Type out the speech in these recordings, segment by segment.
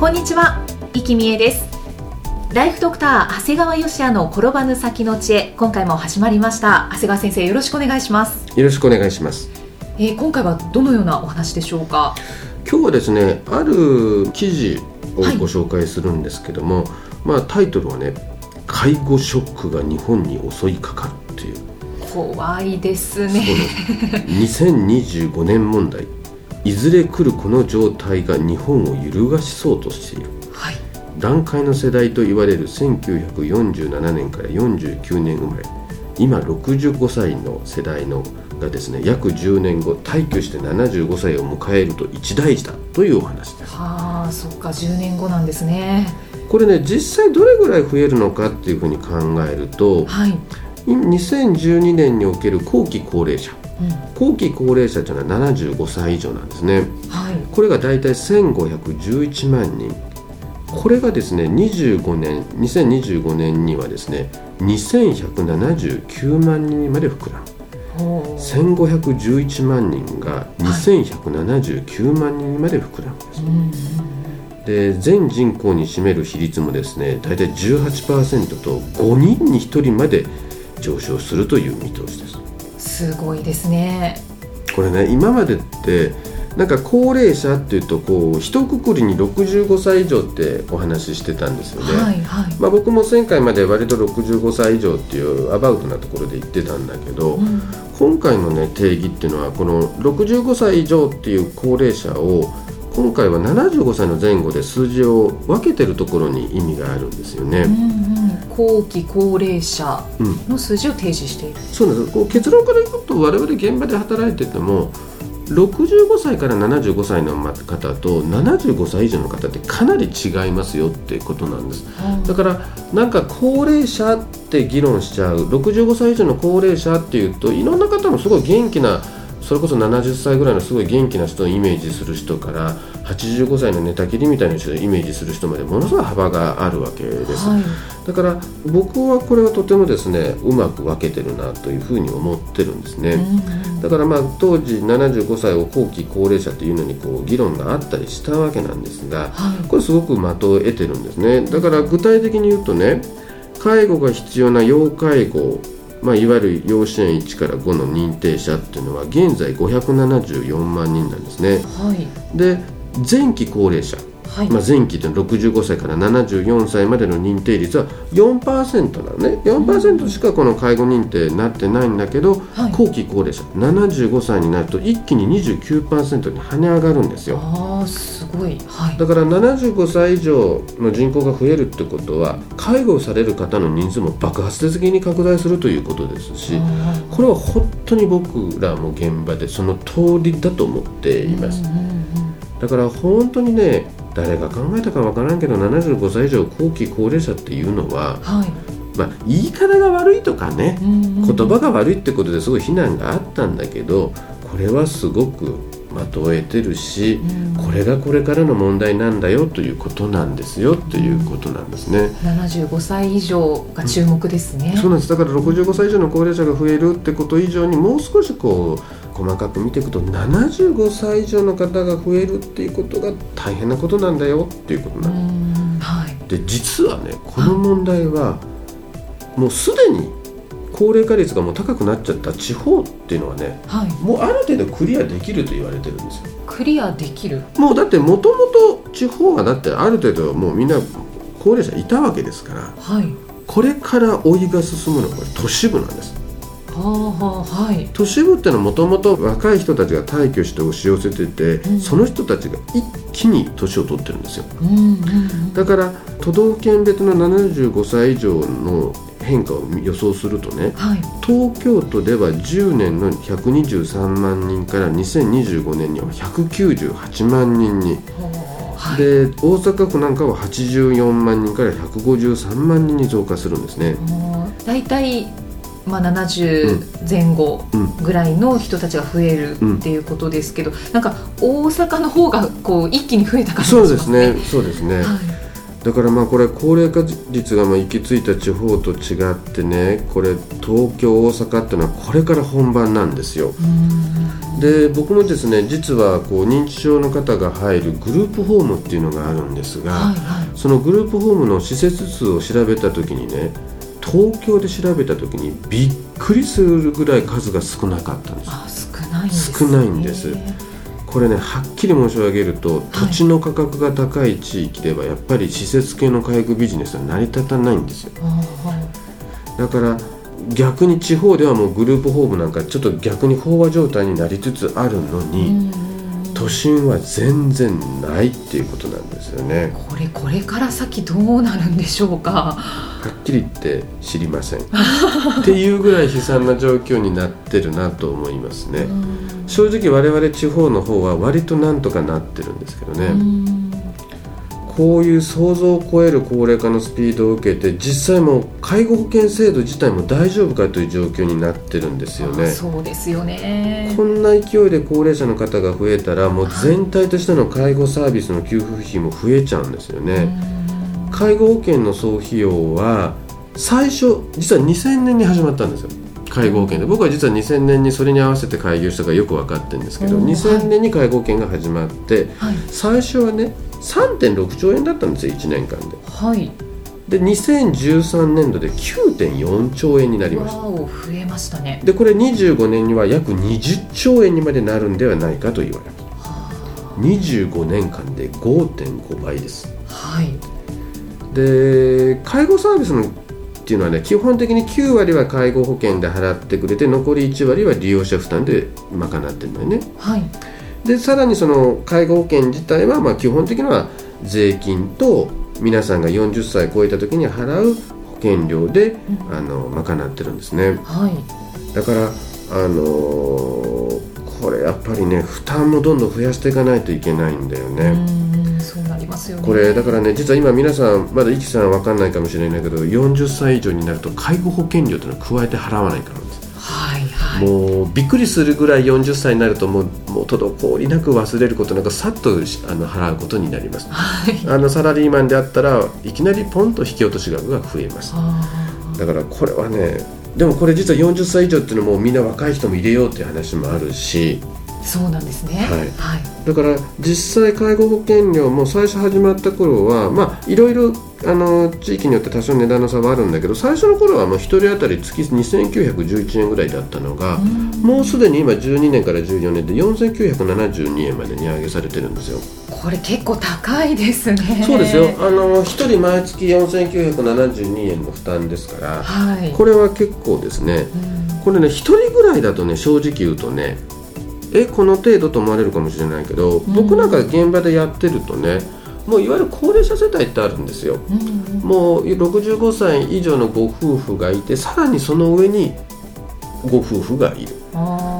こんにちは、生きみえです。ライフドクター長谷川芳也の転ばぬ先の知恵今回も始まりました。長谷川先生よろしくお願いします。よろしくお願いします。えー、今回はどのようなお話でしょうか？今日はですねある記事をご紹介するんですけども、はい、まあタイトルはね介護ショックが日本に襲いかかるっていう。怖いですね。2025 年問題いずれ来るこの状態が日本を揺るがしそうとしている、はい、団塊の世代と言われる1947年から49年生まれ。今65歳の世代のがですね約10年後退去して75歳を迎えると一大事だというお話です。はあそっか。10年後なんですね。これね実際どれぐらい増えるのかっていうふうに考えると、はい、2012年における後期高齢者、うん、後期高齢者というのは75歳以上なんですね、はい、これが大体1511万人。これがですね25年2025年にはですね2179万人まで膨らむ。1511万人が2179万人まで膨らむんです、で全人口に占める比率もですね大体18%と5人に1人まで上昇するという見通しですすごいですね。これね今までってなんか高齢者っていうとこう一括りに65歳以上ってお話ししてたんですよね、はいはい、まあ、僕も前回まで割と65歳以上っていうアバウトなところで言ってたんだけど、うん、今回の、ね、定義っていうのはこの65歳以上っていう高齢者を今回は75歳の前後で数字を分けてるところに意味があるんですよね。うんうん、後期高齢者の数字を提示している、うん、そうなんです。こう結論から言うと我々現場で働いてても65歳から75歳の方と75歳以上の方ってかなり違いますよってことなんです、うん、だからなんか高齢者って議論しちゃう65歳以上の高齢者っていうといろんな方もすごい元気なそれこそ70歳ぐらいのすごい元気な人をイメージする人から85歳の寝たきりみたいな人をイメージする人までものすごい幅があるわけです、はい、だから僕はこれはとてもですねうまく分けてるなというふうに思ってるんですね、だからまあ当時75歳を後期高齢者というのにこう議論があったりしたわけなんですが、はい、これすごく的を得てるんですね。だから具体的に言うとね介護が必要な要介護まあ、いわゆる養子縁1から5の認定者っていうのは現在574万人なんですね。はい、で前期高齢者はい、まあ、前期というのは65歳から74歳までの認定率は4%なのね。4%しかこの介護認定になってないんだけど、はい、後期高齢者75歳になると一気に29%に跳ね上がるんですよ。あすごい、はい、だから75歳以上の人口が増えるってことは介護される方の人数も爆発的に拡大するということですしこれは本当に僕らも現場でその通りだと思っています、だから本当にね誰が考えたかわからんけど75歳以上後期高齢者っていうのは、はい、まあ、言い方が悪いとかね、うんうん、言葉が悪いってことですごい非難があったんだけどこれはすごくまとえてるし、うん、これがこれからの問題なんだよということなんですよということなんですね。75歳以上が注目ですね、うん、そうなんです。だから65歳以上の高齢者が増えるってこと以上にもう少しこう細かく見ていくと75歳以上の方が増えるっていうことが大変なことなんだよっていうことなんです。はい、で実はねこの問題はもうすでに高齢化率がもう高くなっちゃった地方っていうのはね、はい、もうある程度クリアできると言われてるんですよ。クリアできる？もうだってもともと地方はだってある程度もうみんな高齢者いたわけですから、はい、これから追いが進むのはこれ都市部なんです。はい、都市部っていうのはもともと若い人たちが退去して押し寄せてて、うん、その人たちが一気に年を取ってるんですよ、うんうんうん、だから都道府県別の75歳以上の変化を予想するとねはい。東京都では10年の123万人から2025年には198万人に、はい。で大阪府なんかは84万人から153万人に増加するんですね。大体、まあ、70前後うんぐらいの人たちが増えるっていうことですけど、なんか大阪の方がこう一気に増えた感じそうがしますね。ですね、そうですね。はい。だからまあこれ高齢化率がまあ行き着いた地方と違ってねこれ東京大阪っていうのはこれから本番なんですよ。うん。で僕もですね実はこう認知症の方が入るグループホームっていうのがあるんですが、はいはい。そのグループホームの施設数を調べた時にね東京で調べた時にびっくりするぐらい数が少なかったんです。あ少ないんです、ね、少ないんです。これねはっきり申し上げると土地の価格が高い地域ではやっぱり施設系の介護ビジネスは成り立たないんですよ。あだから逆に地方ではもうグループホームなんかちょっと逆に飽和状態になりつつあるのーに、うん。都心は全然ないっていうことなんですよね。これこれから先どうなるんでしょうか？はっきり言って知りません。っていうぐらい悲惨な状況になってるなと思いますね。うん。正直我々地方の方は割となんとかなってるんですけどね、うんこういう想像を超える高齢化のスピードを受けて実際もう介護保険制度自体も大丈夫かという状況になってるんですよね。あそうですよね。こんな勢いで高齢者の方が増えたらもう全体としての介護サービスの給付費も増えちゃうんですよね、介護保険の総費用は最初実は2000年に始まったんですよ介護保険で僕は実は2000年にそれに合わせて開業したからよく分かってるんですけどうん。2000年に介護保険が始まってはい。最初はね3.6兆円だったんですよ1年間で。はい。で2013年度で9.4兆円になりました。増えましたね。でこれ25年には約20兆円にまでなるんではないかと言われます25年間で5.5倍です。はい。で介護サービスのっていうのはね基本的に9割は介護保険で払ってくれて残り1割は利用者負担で賄ってるんだよね。はい。でさらにその介護保険自体はまあ基本的には税金と皆さんが40歳超えた時に払う保険料で、うん。あの賄ってるんですね。はい。だからあのーこれやっぱりね負担もどんどん増やしていかないといけないんだよね、ますよね。これだからね実は今皆さんまだイキさん分かんないかもしれないけど40歳以上になると介護保険料というのは加えて払わないからなんです。はいはい。もうびっくりするぐらい40歳になるともうもう滞りなく忘れることなくさっとしあの払うことになります。はい。あのサラリーマンであったらいきなりポンと引き落とし額が増えます。あだからこれはねでもこれ実は40歳以上っていうのもみんな若い人も入れようっていう話もあるしーそうなんですね。はい。はい。だから実際介護保険料も最初始まった頃はまあいろいろあの地域によって多少値段の差はあるんだけど最初の頃はもう1人当たり月2911円ぐらいだったのが、うん。もうすでに今12年から14年で4972円まで値上げされてるんですよ。これ結構高いですね。そうですよ。あの1人毎月4972円の負担ですから、はい。これは結構ですね。うん。これね1人ぐらいだとね正直言うとねえこの程度と思われるかもしれないけど、ん僕なんか現場でやってるとねもういわゆる高齢者世帯ってあるんですよ。うんうんもう65歳以上のご夫婦がいてさらにその上にご夫婦がいる。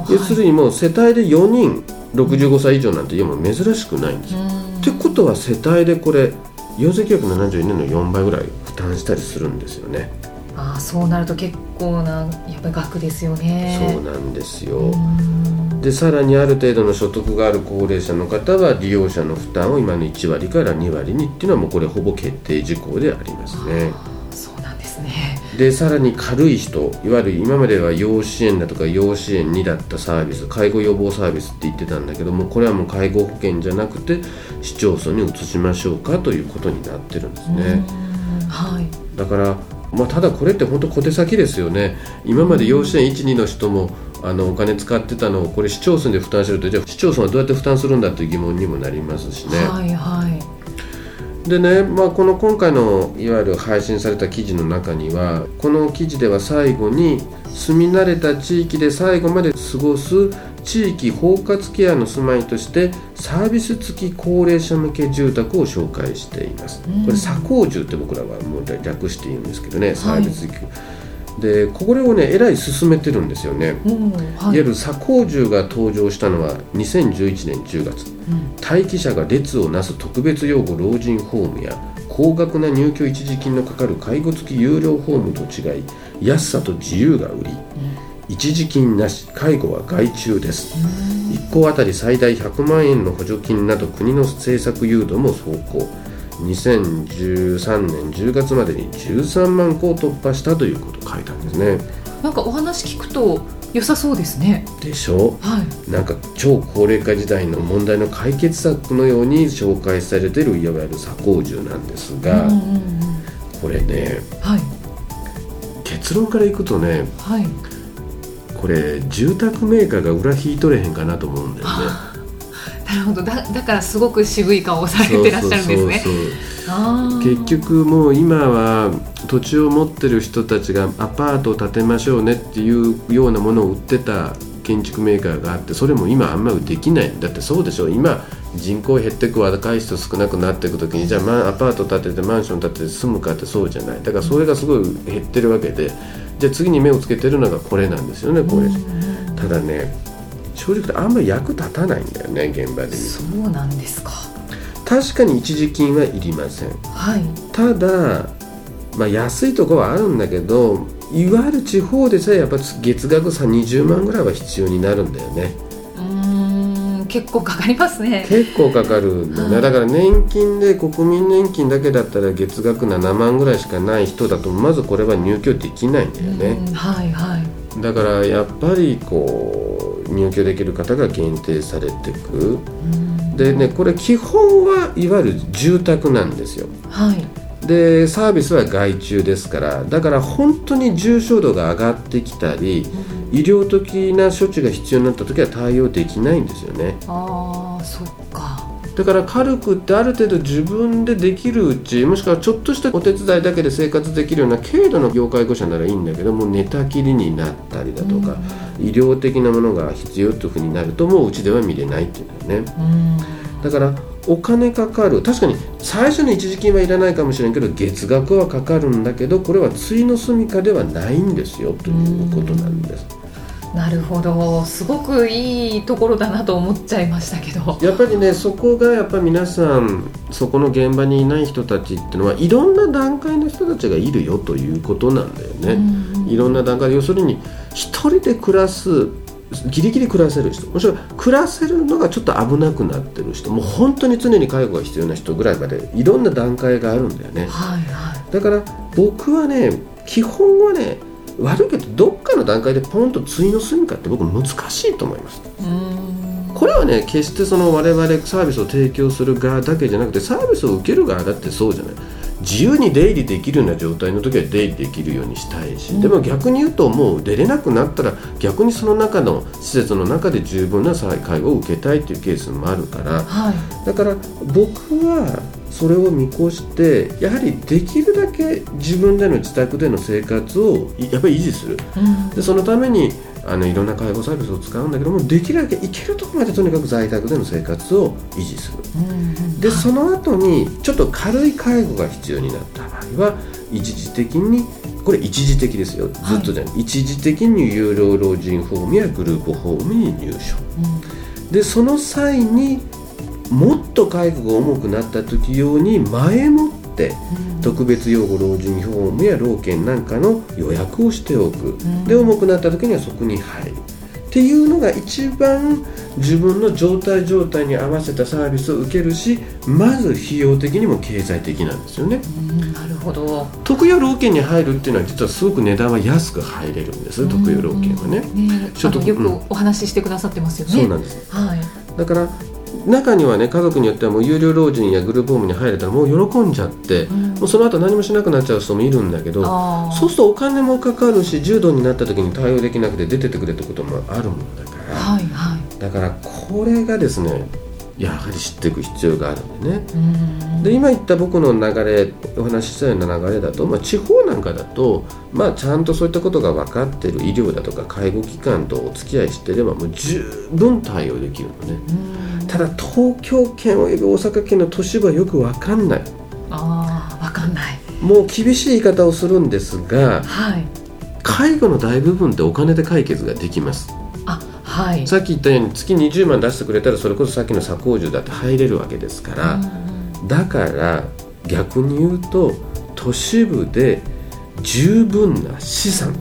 要するにもう世帯で4人65歳以上なんて今もう珍しくないんですよ。はいってことは世帯でこれ4972年の4倍ぐらい負担したりするんですよね。あーそうなると結構なやっぱり額ですよねそうなんですよ。うんでさらにある程度の所得がある高齢者の方は利用者の負担を今の1割から2割にっていうのはもうこれほぼ決定事項でありますね。そうなんですねでさらに軽い人いわゆる今までは要支援だとか要支援2だったサービス介護予防サービスって言ってたんだけどもこれはもう介護保険じゃなくて市町村に移しましょうかということになってるんですね。うんはいだから、まあ、ただこれって本当小手先ですよね今まで養子縁12の人もあのお金使ってたのをこれ市町村で負担してるとじゃあ市町村はどうやって負担するんだという疑問にもなりますしね。はいはい。でね、まあ、この今回のいわゆる配信された記事の中にはこの記事では最後に住み慣れた地域で最後まで過ごす地域包括ケアの住まいとしてサービス付き高齢者向け住宅を紹介しています、うん。これ左高住って僕らはもう略して言うんですけどねサービス付き、でこれをねえらい進めてるんですよね、うんはい。いわゆる左高銃が登場したのは2011年10月。うん。待機者が列をなす特別養護老人ホームや高額な入居一時金のかかる介護付き有料ホームと違い安さと自由が売り。一時金なし介護は外注です。1校あたり最大100万円の補助金など国の政策誘導も走行2013年10月までに13万個を突破したということを書いたんですね。なんかお話聞くと良さそうですね。でしょ？はい。なんか超高齢化時代の問題の解決策のように紹介されているいわゆる左高銃なんですが、うんうんうんこれねはい。結論からいくとねはい。これ住宅メーカーが裏引いとれへんかなと思うんだよね。なるほど。だだからすごく渋い顔をされてらっしゃるんですね。結局もう今は土地を持ってる人たちがアパートを建てましょうねっていうようなものを売ってた建築メーカーがあってそれも今あんまりできない。だってそうでしょ。今人口減ってく若い人少なくなっていく時にじゃあ、まあ、アパート建ててマンション建てて住むかってそうじゃない。だからそれがすごい減ってるわけで。じゃあ次に目をつけてるのがこれなんですよねこれ。ただね正直あんまり役立たないんだよね現場でそうなんですか。と確かに一時金はいりません。はい。ただ、まあ、安いところはあるんだけどいわゆる地方でさえやっぱ月額さ20万ぐらいは必要になるんだよね。うーん結構かかりますね。結構かかるんだよね、はい。だから年金で国民年金だけだったら月額7万ぐらいしかない人だとまずこれは入居できないんだよね。うんはいはい。だからやっぱりこう入居できる方が限定されていく。うん。でねこれ基本はいわゆる住宅なんですよ。はい。でサービスは外注ですからだから本当に重症度が上がってきたり医療的な処置が必要になった時は対応できないんですよね。ああそっかだから軽くってある程度自分でできるうちもしくはちょっとしたお手伝いだけで生活できるような軽度の要介護者ならいいんだけども寝たきりになったりだとか医療的なものが必要というふうになるともううちでは見れないっていうんだよね。うん。だからお金かかる。確かに最初の一時金はいらないかもしれんけど月額はかかるんだけどこれは対の住処ではないんですよということなんですなるほど。すごくいいところだなと思っちゃいましたけど。やっぱりねそこがやっぱり皆さんそこの現場にいない人たちっていうのはいろんな段階の人たちがいるよということなんだよね、うんいろんな段階要するに一人で暮らすギリギリ暮らせる人。もしくは暮らせるのがちょっと危なくなってる人。もう本当に常に介護が必要な人ぐらいまでいろんな段階があるんだよね。はいはい。だから僕はね基本はね悪いけどどっかの段階でポンと対の住みかって僕難しいと思います。これはね決してその我々サービスを提供する側だけじゃなくてサービスを受ける側だってそうじゃない。自由に出入りできるような状態の時は出入りできるようにしたいし、でも逆に言うともう出れなくなったら逆にその中の施設の中で十分な介護を受けたいというケースもあるからはい。だから僕はそれを見越してやはりできるだけ自分での自宅での生活をやっぱり維持する。うん。でそのためにあのいろんな介護サービスを使うんだけどもできるだけ行けるところまでとにかく在宅での生活を維持する。うんでその後にちょっと軽い介護が必要になった場合は一時的にこれ一時的ですよ。ずっとじゃない、一時的に有料老人ホームやグループホームに入所。でその際にもっと介護が重くなった時用に前もって特別養護老人ホームや老犬なんかの予約をしておく、ん。で重くなった時にはそこに入る。っていうのが一番自分の状態状態に合わせたサービスを受けるしまず費用的にも経済的なんですよね。うんなるほど。特養老犬に入るっていうのは実はすごく値段は安く入れるんです。特養老犬はね、ねちょっとあのよくうん。お話ししてくださってますよね。そうなんです。はい。だから中にはね家族によってはもう有料老人やグループホームに入れたらもう喜んじゃって、うん。もうその後何もしなくなっちゃう人もいるんだけどそうするとお金もかかるし重度になった時に対応できなくて出てってくれってこともあるもんだから、はいはい。だからこれがですねやはり知っていく必要があるんでね。うん。で今言った僕の流れお話ししたような流れだと、まあ、地方なんかだと、まあ、ちゃんとそういったことが分かっている医療だとか介護機関とお付き合いしてればもう十分対応できるのね。うんただ東京圏および大阪県の都市部はよく分かんない。ああわかんない。もう厳しい言い方をするんですがはい。介護の大部分ってお金で解決ができます。あはい。さっき言ったように月20万出してくれたらそれこそさっきの左工住だって入れるわけですから、だから逆に言うと都市部で十分な資産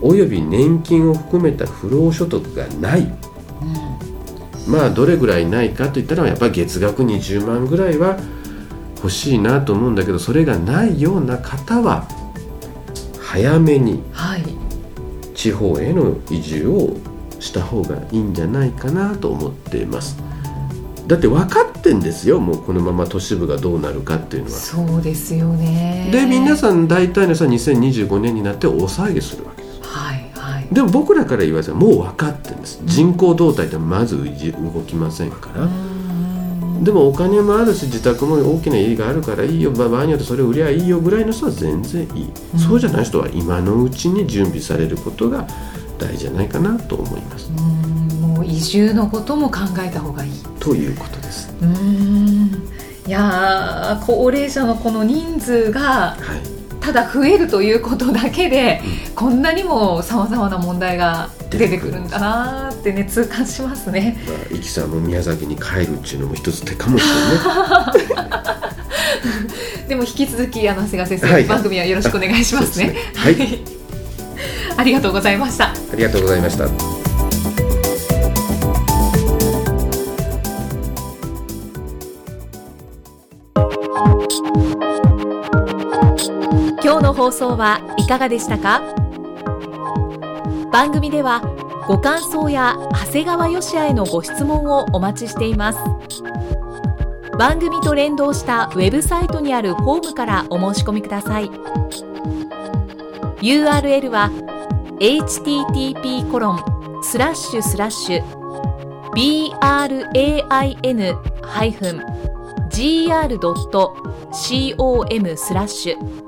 および年金を含めた不労所得がない、まあどれぐらいないかといったらやっぱり月額20万ぐらいは欲しいなと思うんだけどそれがないような方は早めにはい。地方への移住をした方がいいんじゃないかなと思っています。だって分かってんですよもうこのまま都市部がどうなるかっていうのは。そうですよね。で皆さん大体の人は2025年になって大騒ぎするわけでも僕らから言わせばもう分かってるんです。人口動態ってまず動きませんから。でもお金もあるし自宅も大きな家があるからいいよ。場合によってそれ売りゃいいよぐらいの人は全然いい、うん。そうじゃない人は今のうちに準備されることが大事じゃないかなと思います。うん。もう移住のことも考えた方がいい。ということです。うーん。いやー高齢者のこの人数がはいただ増えるということだけで、こんなにもさまざまな問題が出てくるんだなーってね痛感しますね。まあ、イキさんも宮崎に帰るっていうのも一つ手かもしれない でも引き続きあの長谷川先生、はい。番組はよろしくお願いしますね。すね。ありがとうございました。ありがとうございました放送はいかがでしたか？番組ではご感想や長谷川よしあへのご質問をお待ちしています。番組と連動したウェブサイトにあるホームからお申し込みください。URL は http コロンスラッシュスラッシュ brain-gr.com スラッシュ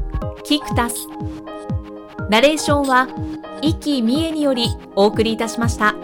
キクタスナレーションは生きみえによりお送りいたしました。